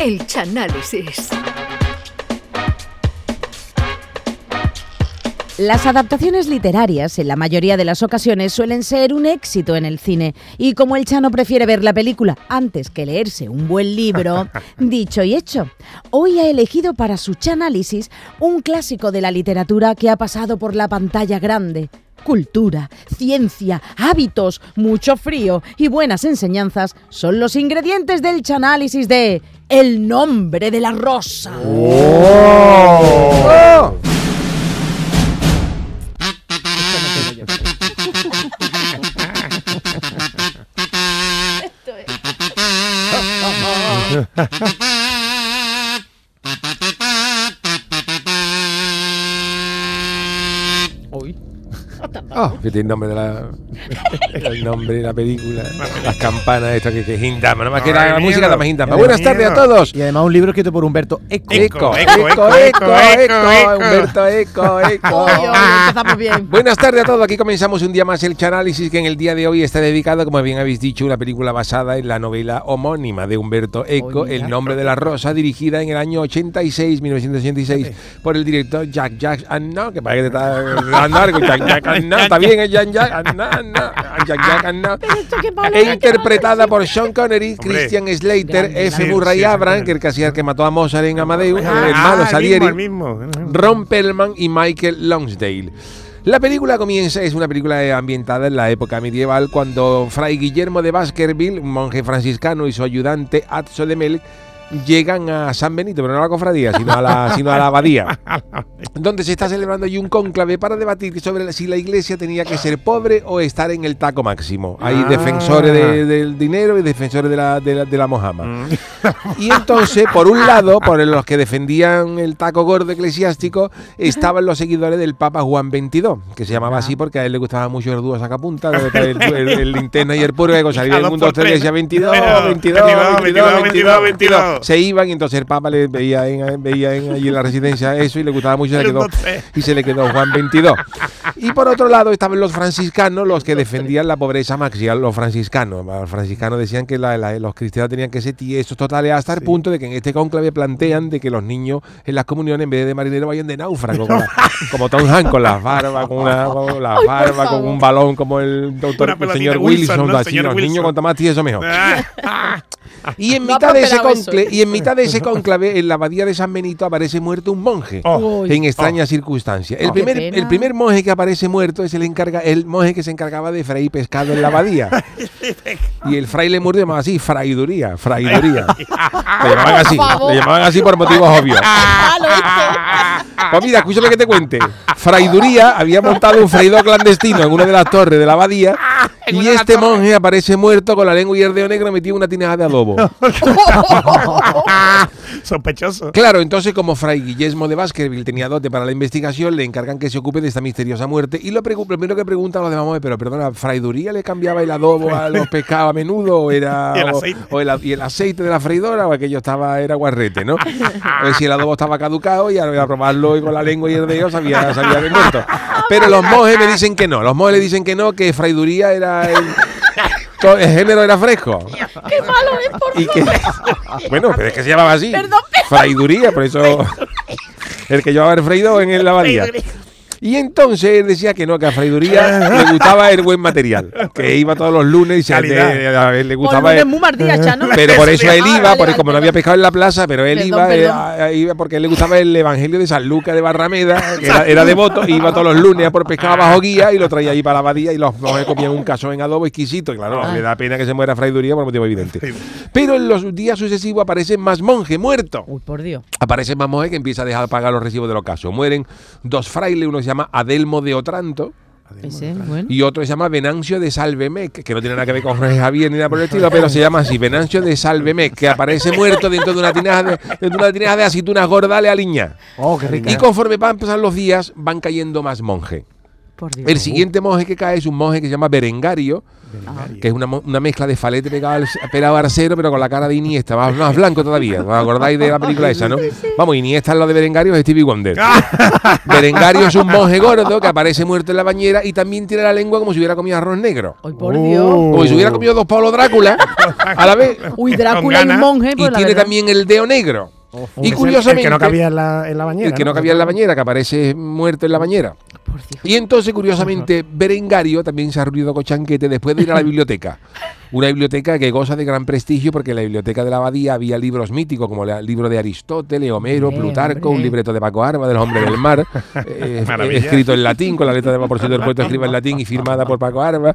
El Chanálisis. Las adaptaciones literarias, en la mayoría de las ocasiones, suelen ser un éxito en el cine. Y como el Chano prefiere ver la película antes que leerse un buen libro, dicho y hecho, hoy ha elegido para su Chanálisis un clásico de la literatura que ha pasado por la pantalla grande. Cultura, ciencia, hábitos, mucho frío y buenas enseñanzas son los ingredientes del Chanálisis de El nombre de la rosa. ¡Oh! Oh, fíjate el nombre de la. el nombre de la película. Las campanas, esto que, que es Hindama. Nada más que la, la música da más Hindama. Buenas tardes a todos. Y además un libro escrito por Humberto Eco. Eco, Eco, eco, eco, eco, Humberto Eco, eco. Empezamos bien. Buenas tardes a todos, aquí comenzamos un día más el Chanálisis que en el día de hoy está dedicado, como bien habéis dicho, a una película basada en la novela homónima de Humberto Eco. El nombre de la rosa, dirigida en el año 86, 1986, por el director Jack Jack Anna, que parece que te está dando algo, Jack Jack Anna, está bien el Jack Jack Anna, Anna, Jack Jack Anna. E interpretada por Sean Connery, Hombre. Christian Slater, F. Murray que el el que mató a Mozart en Amadeus, Ah, el malo el Salieri. mismo, el mismo. Ron Perlman y Michael Longsdale. La película comienza, es una película ambientada en la época medieval cuando Fray Guillermo de Baskerville, un monje franciscano y su ayudante Atso de Melk llegan a San Benito, pero no a la cofradía, sino a la, sino a la abadía, donde se está celebrando allí un cónclave para debatir sobre si la iglesia tenía que ser pobre o estar en el taco máximo. Hay Ah. defensores de- del dinero y defensores de la, de la, de la mojama. Mm. Y entonces, por un lado, por los que defendían el taco gordo eclesiástico, estaban los seguidores del Papa Juan XXII, que se llamaba así porque a él le gustaba mucho el dúo sacapunta, el, el, el, el linterna y el purga, salía el Dos mundo tres. decía 22, Pero, 22, 22, 22, 22, 22. Se iban y entonces el Papa le veía, en, veía en, allí en la residencia eso y le gustaba mucho y se le quedó, y se le quedó Juan XXII. Y por otro lado estaban los franciscanos, los que defendían la pobreza máxima, los franciscanos. Los franciscanos decían que la- la- los cristianos tenían que ser tiesos totales hasta el punto de que en este cónclave plantean de que los niños en las comuniones en vez de marinero vayan de náufrago, como, la- como Tom Hanks con las barbas, con una con las barbas, con un balón como el doctor el señor Wilson, Wilson, ¿no? así, Señor los niños cuanto más tieso mejor. Ah, Y en No mitad de ese conclave, y en mitad de ese conclave, en la abadía de San Benito aparece muerto un monje oh. En extrañas circunstancias. El Oh, primer, el primer monje que aparece muerto es el encarga, el monje que se encargaba de freír pescado en la abadía. y el fraile muerto llamaba así, fraiduría, fraiduría. le llamaban así, le llamaban así por motivos obvios. Este. Pues mira, escúchame que te cuente. Fraiduría había montado un freidor clandestino en una de las torres de la abadía y este monje aparece muerto con la lengua y el dedo negro metido en una tinaja de adobo. Sospechoso. Claro, entonces como Fray Guillermo de Baskerville tenía dote para la investigación, le encargan que se ocupe de esta misteriosa muerte. Y lo, primero que preguntan los demás, "Oye, pero perdona, ¿Fraiduría le cambiaba el adobo a los pescados a menudo o era Y el o- aceite. o el, a- y el aceite de la freidora o aquello estaba era guarrete, ¿no? A ver si el adobo estaba caducado y a, a probarlo y con la lengua y el dedo sabía, sabía de muerto. Pero los monjes me dicen que no, los monjes le dicen que no, que Fraiduría era el, el género era fresco. Qué malo es, por Y que, bueno, pero es que se llamaba así. Perdón, Fraiduría, por eso. El que llevaba el freído en la abadía. Y entonces él decía que no, que a Fraiduría le gustaba el buen material. Que iba todos los lunes y se, a él le gustaba. lunes el- muy mardía, Chano. pero por eso él Ah, iba, vale, porque como no había pescado en la plaza, pero él Perdón, iba, eh, perdón. iba porque él le gustaba el Evangelio de San Lucas de Barrameda, que era, era devoto, e iba todos los lunes a por pescado bajo guía y lo traía ahí para la abadía y los monjes comían un cazón en adobo exquisito. Y claro, Ay. le da pena que se muera Fraiduría por motivo evidente. Pero en los días sucesivos aparecen más monjes muertos. Uy, por Dios. Aparece más monje que empieza a dejar pagar los recibos de los casos. Mueren dos frailes, uno se llama Adelmo de Otranto Ese, bueno. y otro se llama Venancio de Salvemec, que no tiene nada que ver con Jorge Javier ni nada por el estilo, pero se llama así, Venancio de Salvemec, que aparece muerto dentro de una tinaja de, dentro de, una tinaja de aceitunas gordales aliña. Oh, qué rica. Y conforme van pasando los días, van cayendo más monjes. Por Dios. El siguiente monje que cae es un monje que se llama Berengario, Berengario. que es una, mezcla de falete pegado al, pegado al acero, pero con la cara de Iniesta, más, más blanco todavía. ¿Os acordáis de la película esa, no? Vamos, Iniesta es lo de Berengario, es Stevie Wonder. Berengario es un monje gordo que aparece muerto en la bañera y también tiene la lengua como si hubiera comido arroz negro. Ay, por Oh. Dios. Como si hubiera comido dos Pablo Drácula a la vez. Uy, Drácula y monje. Y pues la tiene verdad. también el dedo negro. Y el- curiosamente. El que no cabía en la, en la bañera. el que no cabía en la bañera, que aparece muerto en la bañera. Por Dios. Y entonces, curiosamente, Berengario también se ha reunido con Chanquete después de ir a la biblioteca. Una biblioteca que goza de gran prestigio porque en la biblioteca de la abadía había libros míticos como el libro de Aristóteles, Homero, Hombre, Plutarco, un libreto de Paco Arba, de los hombres del mar, eh, escrito en latín, con la letra de por cierto el poeta escribe en latín y firmada por Paco Arba.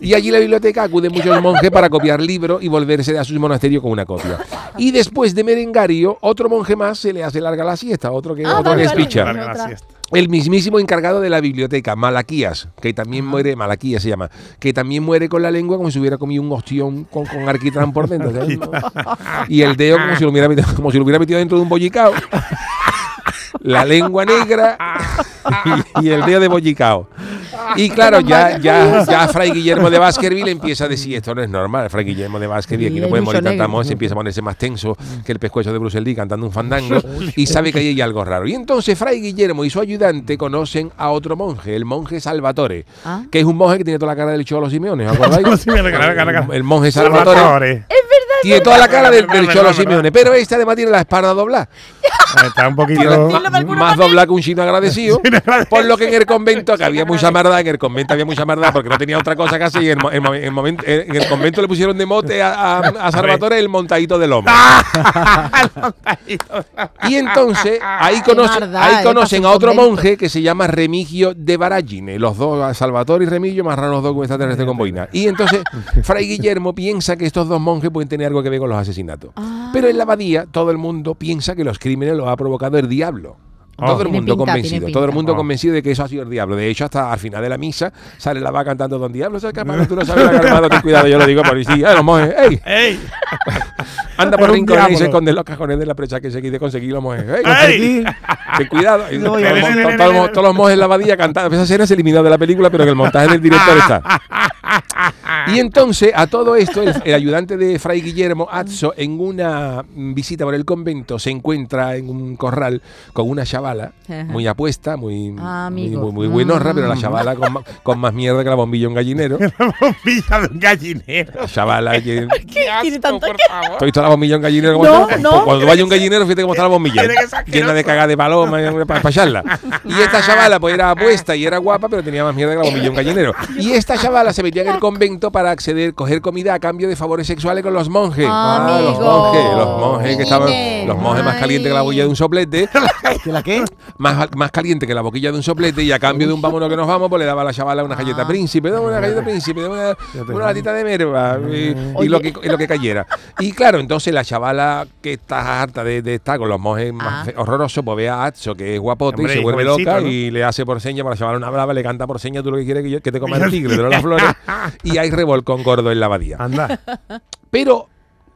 Y allí en la biblioteca acuden muchos monjes para copiar libros y volverse a su monasterio con una copia. Y después de Merengario, otro monje más se le hace larga la siesta, otro que, Ah, otro que es picha. El mismísimo encargado de la biblioteca, Malaquías, que también muere, Malaquías se llama, que también muere con la lengua como si hubiera comido un ostión con, con arquitrán por dentro. ¿sabes? y el dedo como si lo hubiera metido, como si lo hubiera metido dentro de un bollicao. La lengua negra y, y el dedo de bollicao. Y claro, ya, ya, ya Fray Guillermo de Baskerville empieza a decir, esto no es normal, Fray Guillermo de Baskerville, aquí Y no puede morir tanta moza, empieza a ponerse más tenso que el pescuezo de Bruce Lee cantando un fandango y sabe que ahí hay algo raro. Y entonces Fray Guillermo y su ayudante conocen a otro monje, el monje Salvatore, Ah. que es un monje que tiene toda la cara del Cholo Simeone, ¿os acordáis? El monje Salvatore Salvatore. Tiene toda la cara del, Cholo. Simeone, pero este además tiene la espalda doblada. Está un poquito. más doblada que un chino agradecido. Por lo que en el convento, que había mucha maldad, en el convento había mucha maldad porque no tenía otra cosa que hacer. Y en, en en momento- en el convento le pusieron de mote a, a, a Salvatore el montadito del lomo. y entonces ahí, conoce- maldad, ahí conocen a otro monje que se llama Remigio de Baragine. Los dos, Salvatore y Remigio, más raros los dos con extraterrestre con boina. Y entonces Fray Guillermo piensa que estos dos monjes pueden tener algo que ver con los asesinatos. Ah. Pero en la abadía todo el mundo piensa que los crímenes los ha provocado el diablo. Oh. Todo el mundo pinta, convencido, todo el mundo Oh. convencido de que eso ha sido el diablo. De hecho, hasta al final de la misa sale la va cantando Don Diablo, se calmado, tú no sabes la calmado, ten cuidado, yo lo digo policía, los monjes, ey, ¡Ey! anda por rincones y se diablo. esconden los cajones de la precha que se quiere conseguir los monjes, ey, ¡Ey! ten cuidado. Todos, los- monjes en la abadía cantando. Esa escena se eliminó de la película, pero en el montaje del director está. Y entonces, a todo esto, el, el ayudante de Fray Guillermo, Atzo, en una mm, visita por el convento, se encuentra en un corral con una chavala, muy apuesta, muy, Ah, muy, muy, muy buenorra, pero la Mm. chavala con, más mierda que la bombilla de un gallinero. Bombilla de un gallinero. La chavala que... Tiene tanto que- ¿Has visto la bombilla de un gallinero? No, está? no. Cuando vaya un gallinero, fíjate cómo está la bombilla. Llena de cagada de paloma para echarla. Y esta chavala pues era apuesta y era guapa, pero tenía más mierda que la bombilla de un gallinero. Y esta chavala se metía en el convento para acceder, coger comida a cambio de favores sexuales con los monjes. Ah, los Amigo. monjes, los monjes que estaban, los monjes más calientes que la boquilla de un soplete, ¿Que la qué? más, más caliente que la boquilla de un soplete, y a cambio de un vámonos que nos vamos, pues le daba a la chavala una galleta Ah. príncipe, dame una galleta príncipe, dame una, una latita de merva, y, y lo que, y lo que cayera. Y claro, entonces la chavala que está harta de, de estar con los monjes más Ah. fe- horrorosos, pues ve a Atzo, que es guapote, Hombre, y se vuelve loca ¿no? y le hace por seña para la chavala una brava, le canta por seña, tú lo que quieres que, yo- que te coma el tigre de las flores, y hay revolcón gordo en la abadía. Anda. Pero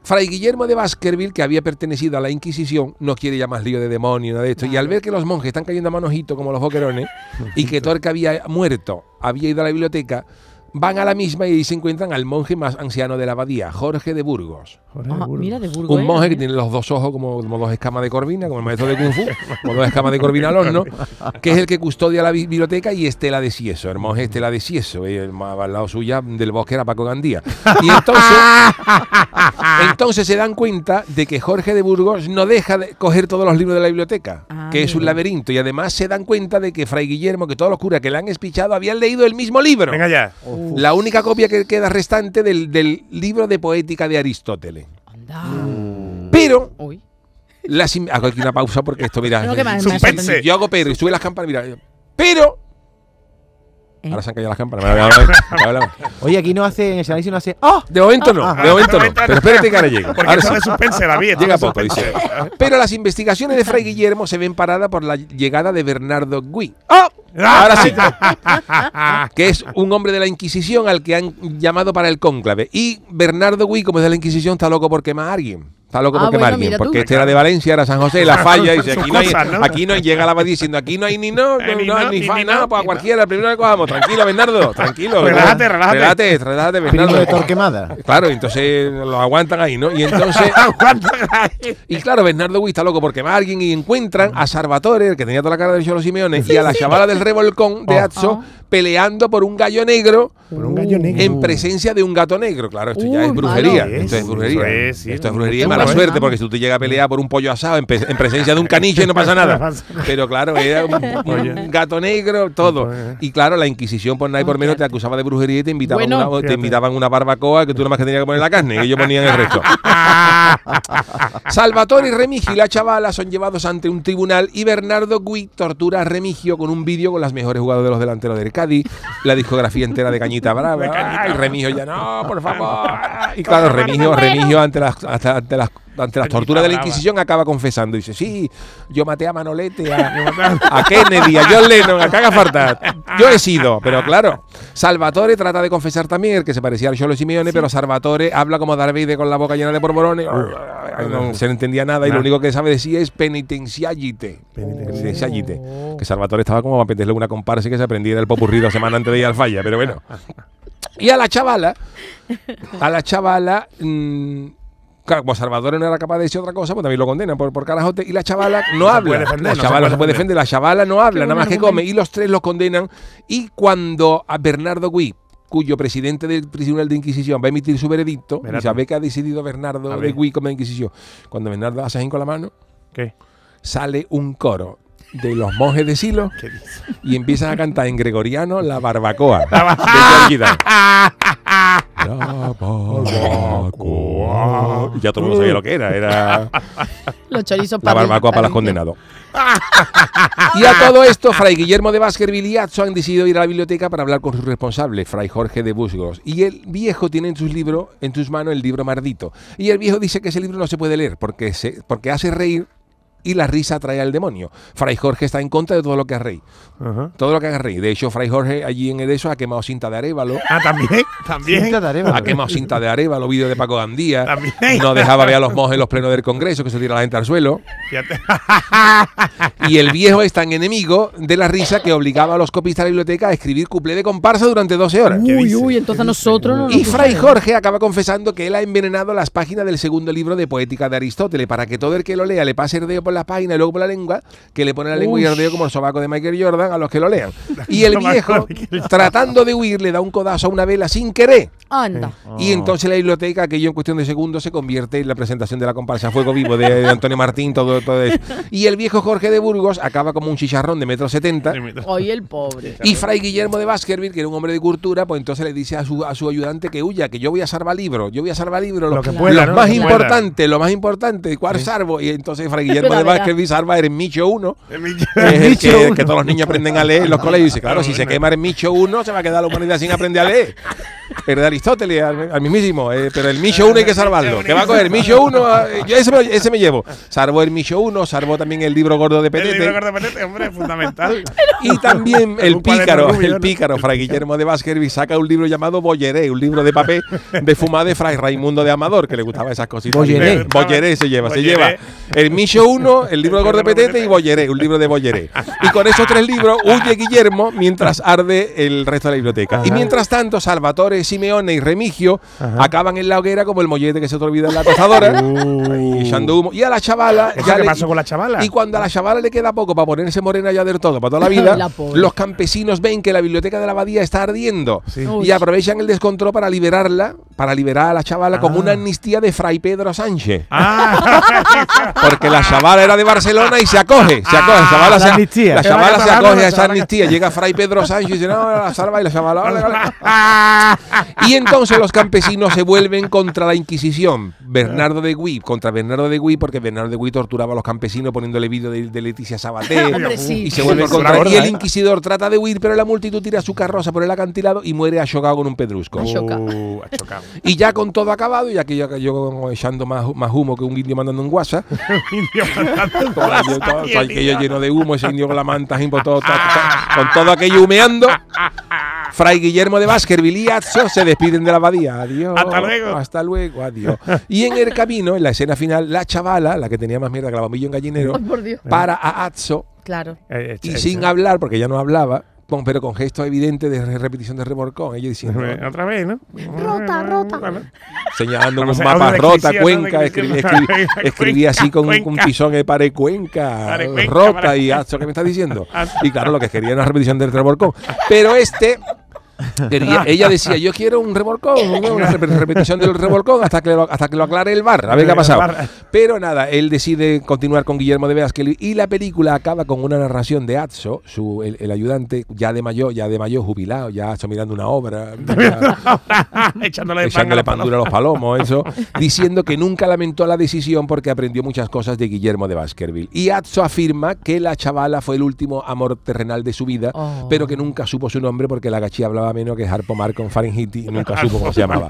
Fray Guillermo de Baskerville, que había pertenecido a la Inquisición, no quiere ya más lío de demonio, nada de esto. Y al ver que los monjes están cayendo a manojito como los boquerones, y que todo el que había muerto había ido a la biblioteca, van a la misma y ahí se encuentran al monje más anciano de la abadía, Jorge de Burgos. Jorge Ah, Burgos. mira, de Burgos. Un monje que tiene los dos ojos como, como dos escamas de corvina, como el maestro de Kung Fu, como dos escamas de corvina al horno, que es el que custodia la bi- biblioteca y Estela de Cieso, el monje Estela de Cieso, y el más al lado suya del bosque era Paco Gandía. Y entonces, entonces se dan cuenta de que Jorge de Burgos no deja de coger todos los libros de la biblioteca, Ah, que es un laberinto, y además se dan cuenta de que Fray Guillermo, que todos los curas que le han espichado habían leído el mismo libro. Venga ya. La única copia que queda restante del, del libro de poética de Aristóteles. Anda. Pero Uy. las hago aquí una pausa porque esto, mira, sorprende. yo hago pero y sube las campanas, mira, pero ¿Eh? ahora se han caído las campanas. Oye, aquí no hace, en el análisis no hace. ¡Oh! De momento no, Ah, de momento no, de momento no. pero espérate que ahora llegue. Porque Ahora esto sí. de suspense esto Llega poco, dice. Pero las investigaciones de Fray Guillermo se ven paradas por la llegada de Bernardo Gui. ¡Oh! Ahora sí. que es un hombre de la Inquisición al que han llamado para el cónclave. Y Bernardo Gui, como es de la Inquisición, está loco por quemar a alguien. Está loco Ah, por quemar bueno, porque este era de Valencia, era San José, la falla, y dice, aquí no, hay, aquí no hay, llega la abadía diciendo, aquí no hay ni no, no, Eh, ni no hay no, ni ni fa, ni nada, no, pues a ni cualquiera, el primero que cojamos, tranquilo, Bernardo, tranquilo. Relájate, relájate. Relájate, relájate, Primo de Bernardo. Torquemada. Claro, entonces lo aguantan ahí, ¿no? Y entonces, y claro, Bernardo Gui está loco por quemar a alguien y encuentran a Salvatore, el que tenía toda la cara de Cholo Simeone, y a la chavala del revolcón de Oh. Atso peleando por un gallo negro Por un gallo negro. en presencia de un gato negro. Claro, esto ya es brujería. malo. Esto es brujería. Esto es brujería mala bueno. suerte, porque si tú te llegas a pelear por un pollo asado en, pe- en presencia de un caniche no pasa nada. No pasa nada. Pero claro, era un, un gato negro, todo. Y claro, la Inquisición por nada y por menos te acusaba de brujería y te invitaban, Bueno. una, te invitaban una barbacoa que tú nomás que tenías que poner la carne y ellos ponían el resto. Salvatore y Remigio y la chavala son llevados ante un tribunal y Bernardo Gui tortura a Remigio con un vídeo con las mejores jugadas de los delanteros del Cádiz, la discografía entera de Cañita Brava. Ay, Remigio ya no, por favor. Y claro, Remigio, Remigio ante las, hasta- ante las ante las torturas de la. Inquisición acaba confesando. Dice, sí, yo maté a Manolete, a, a Kennedy, a John Lennon, a que haga falta. Yo he sido, pero claro. Salvatore trata de confesar también, el que se parecía al Cholo Simeone, pero Salvatore habla como Darth Vader con la boca llena de borborones. No se le entendía nada y lo único que sabe decir es penitenciagite. Penitenciagite. Que Salvatore estaba como para meterle una comparsa que se aprendiera el popurrí dos semanas antes de ir al falla, pero bueno. Y a la chavala, a la chavala, mm, claro, como Salvador no era capaz de decir otra cosa, pues también lo condenan por, por carajote. Y la chavala no, habla. defender, la chavala no se puede defender, la chavala no habla, nada más que come. Y los tres los condenan. Y cuando a Bernardo Gui, cuyo presidente del Tribunal de Inquisición va a emitir su veredicto, Verá y sabe que ha decidido Bernardo de. Gui como Inquisición. Cuando Bernardo hace con la mano, ¿Qué? sale un coro de los monjes de Silo ¿Qué dices? y empiezan a cantar en gregoriano la barbacoa Gitan. La barbacoa. Y ya todo el mundo sabía lo que era, era Los chorizos la para barbacoa para los condenados. y a todo esto, Fray Guillermo de Baskerville y Atzo han decidido ir a la biblioteca para hablar con su responsable, Fray Jorge de Busgros. Y el viejo tiene en sus libros, en sus manos, el libro mardito. Y el viejo dice que ese libro no se puede leer porque, se, porque hace reír y la risa atrae al demonio. Fray Jorge está en contra de todo lo que haga reír. Ajá. Todo lo que haga reír. De hecho, Fray Jorge allí en Edeso ha quemado cinta de arévalo. Ah, también. También. Cinta de Arévalo. Ha quemado cinta de arévalo, vídeos de Paco Gandía. También. No dejaba ver a los monjes en los plenos del Congreso, que se tira la gente al suelo. Fíjate. Y el viejo es tan enemigo de la risa que obligaba a los copistas de la biblioteca a escribir cuplé de comparsa durante 12 horas. ¿Qué Uy, uy, entonces nosotros no nos Y Fray. Jorge acaba confesando que él ha envenenado las páginas del segundo libro de poética de Aristóteles para que todo el que lo lea le pase el dedo por la página y luego por la lengua, que le pone la lengua y el dedo como el sobaco de Michael Jordan a los que lo lean. Y el viejo, tratando de huir, le da un codazo a una vela sin querer. Anda. Y entonces la biblioteca, aquello en cuestión de segundos, se convierte en la presentación de la comparsa Fuego Vivo de, de Antonio Martín, todo, todo eso. Y el viejo Jorge de Burgos acaba como un chicharrón de metro setenta. Hoy el pobre. Y Fray Guillermo de Baskerville, que era un hombre de cultura, pues entonces le dice a su, a su ayudante que huya, que yo voy a salvar libros, yo voy a salvar libros, Lo lo, que pueda, lo ¿no? más Lo que pueda. importante, lo más importante, ¿cuál salvo? Y entonces Fray Guillermo de Verá, verá. Baskerville salva el Micho 1, El que es el que, que todos los niños aprenden a leer en los colegios. Y dice, claro, si se quema el Micho 1, se va a quedar la humanidad sin aprender a leer. Pero de Aristóteles, al, al mismísimo. eh, pero el Micho 1 hay que salvarlo. ¿Qué va a coger? Micho 1, yo ese me, ese me llevo. Salvó el Micho 1, salvó también el libro gordo de El libro Petete. gordo de Petete, hombre, es fundamental. Y también el pícaro, el pícaro, Fray Guillermo de Baskerville saca un libro llamado Bolleré, un libro de papel de fumar de Fray Raimundo de Amador, que le gustaba esas cositas. Bolleré. Bolleré se lleva, se lleva el Micho 1, el libro de Gordo Petete y Bolleré, un libro de Bolleré. Y con esos tres libros huye Guillermo mientras arde el resto de la biblioteca. Y mientras tanto, Salvatore, Simeone y Remigio acaban en la hoguera como el mollete que se te olvida en la tostadora, echando humo. Y a la chavala ¿Eso ya qué le- pasó con la chavala? y cuando a la chavala le queda poco para ponerse morena ya del todo, para toda la vida, La los campesinos ven que la biblioteca de la abadía está ardiendo Sí. Y aprovechan el descontrol para liberarla, para liberar a la chavala como Ah. una amnistía de Fray Pedro Sánchez. Ah, Porque la chavala era de Barcelona y se acoge, se acoge, la chavala, la se, amnistía. la Se va chavala se acoge a esa chavala- amnistía. Llega Fray Pedro Sánchez y dice, no, la salva y la chavala. Y entonces los campesinos se vuelven contra la Inquisición. Bernardo de Gui, contra Bernardo de Gui, porque Bernardo de Gui torturaba a los campesinos poniéndole vídeo de, de Leticia Sabaté. Hombre, sí. y se vuelven Tortura contra. gorda, Y el ¿eh? inquisidor trata de huir, pero la multitud tira su carroza por el acantilado y muere achocado con un pedrusco. Uh. Y ya con todo acabado, y aquello que yo echando más, más humo que un indio mandando un WhatsApp, Indio mandando todo, aquello- lleno de humo, ese indio con la manta, todo, todo- todo- con todo aquello humeando, Fray Guillermo de Baskerville y Atso se despiden de la abadía. Adiós. Hasta luego. Hasta luego, adiós. Y en el camino, en la escena final, la chavala, la que tenía más mierda que la bombilla en gallinero, Ay, por Dios. para a Atso Claro. Eh, y eh, sin eh, hablar, porque ya no hablaba, con- pero con gesto evidente de re- repetición de remorcón. Ella diciendo, eh, Otra vez, ¿no? Rota, rota. Señalando un mapa rota, Cuenca, descripción. escribía- escribía así con, un- Cuenca. un tizón de pare Cuenca, Pare Cuenca, rota pare- y ¿qué me estás diciendo? Atso. Y claro, lo que quería era una repetición del remorcón. Pero este... quería- ella decía, yo quiero un remorcón, ¿no? una rep- repetición del remorcón hasta que, lo, hasta que lo aclare el bar, a ver qué ha pasado. Pero nada, él decide continuar con Guillermo de Baskerville y la película acaba con una narración de Atso, su, el, el ayudante, ya de mayor, ya de mayor jubilado, ya Atso mirando una obra, ya- Echándole echándole pandura a los palomos, eso, diciendo que nunca lamentó la decisión porque aprendió muchas cosas de Guillermo de Baskerville. Y Atso afirma que la chavala fue el último amor terrenal de su vida, Oh. pero que nunca supo su nombre porque la gachí hablaba menos que Harpo Mar con Fahrenheit y nunca supo cómo se llamaba.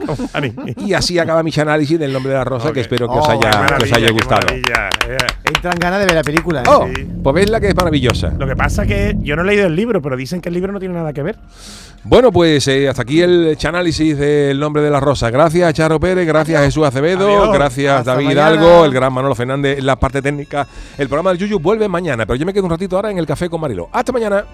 Y así acaba mi análisis del nombre de la rosa, que espero que Oh, os haya, que os haya qué gustado. maravilla. Entran ganas de ver la película. ¿eh? Oh, Sí. pues vedla que es maravillosa. Lo que pasa que yo no he leído el libro, pero dicen que el libro no tiene nada que ver. Bueno, pues eh, hasta aquí el análisis del nombre de la rosa. Gracias, Charo Pérez, gracias, Jesús Acevedo, Adiós. gracias, Hasta David mañana. Hidalgo, el gran Manolo Fernández en la parte técnica. El programa del Yuyu vuelve mañana, pero yo me quedo un ratito ahora en el café con Marilo. Hasta mañana.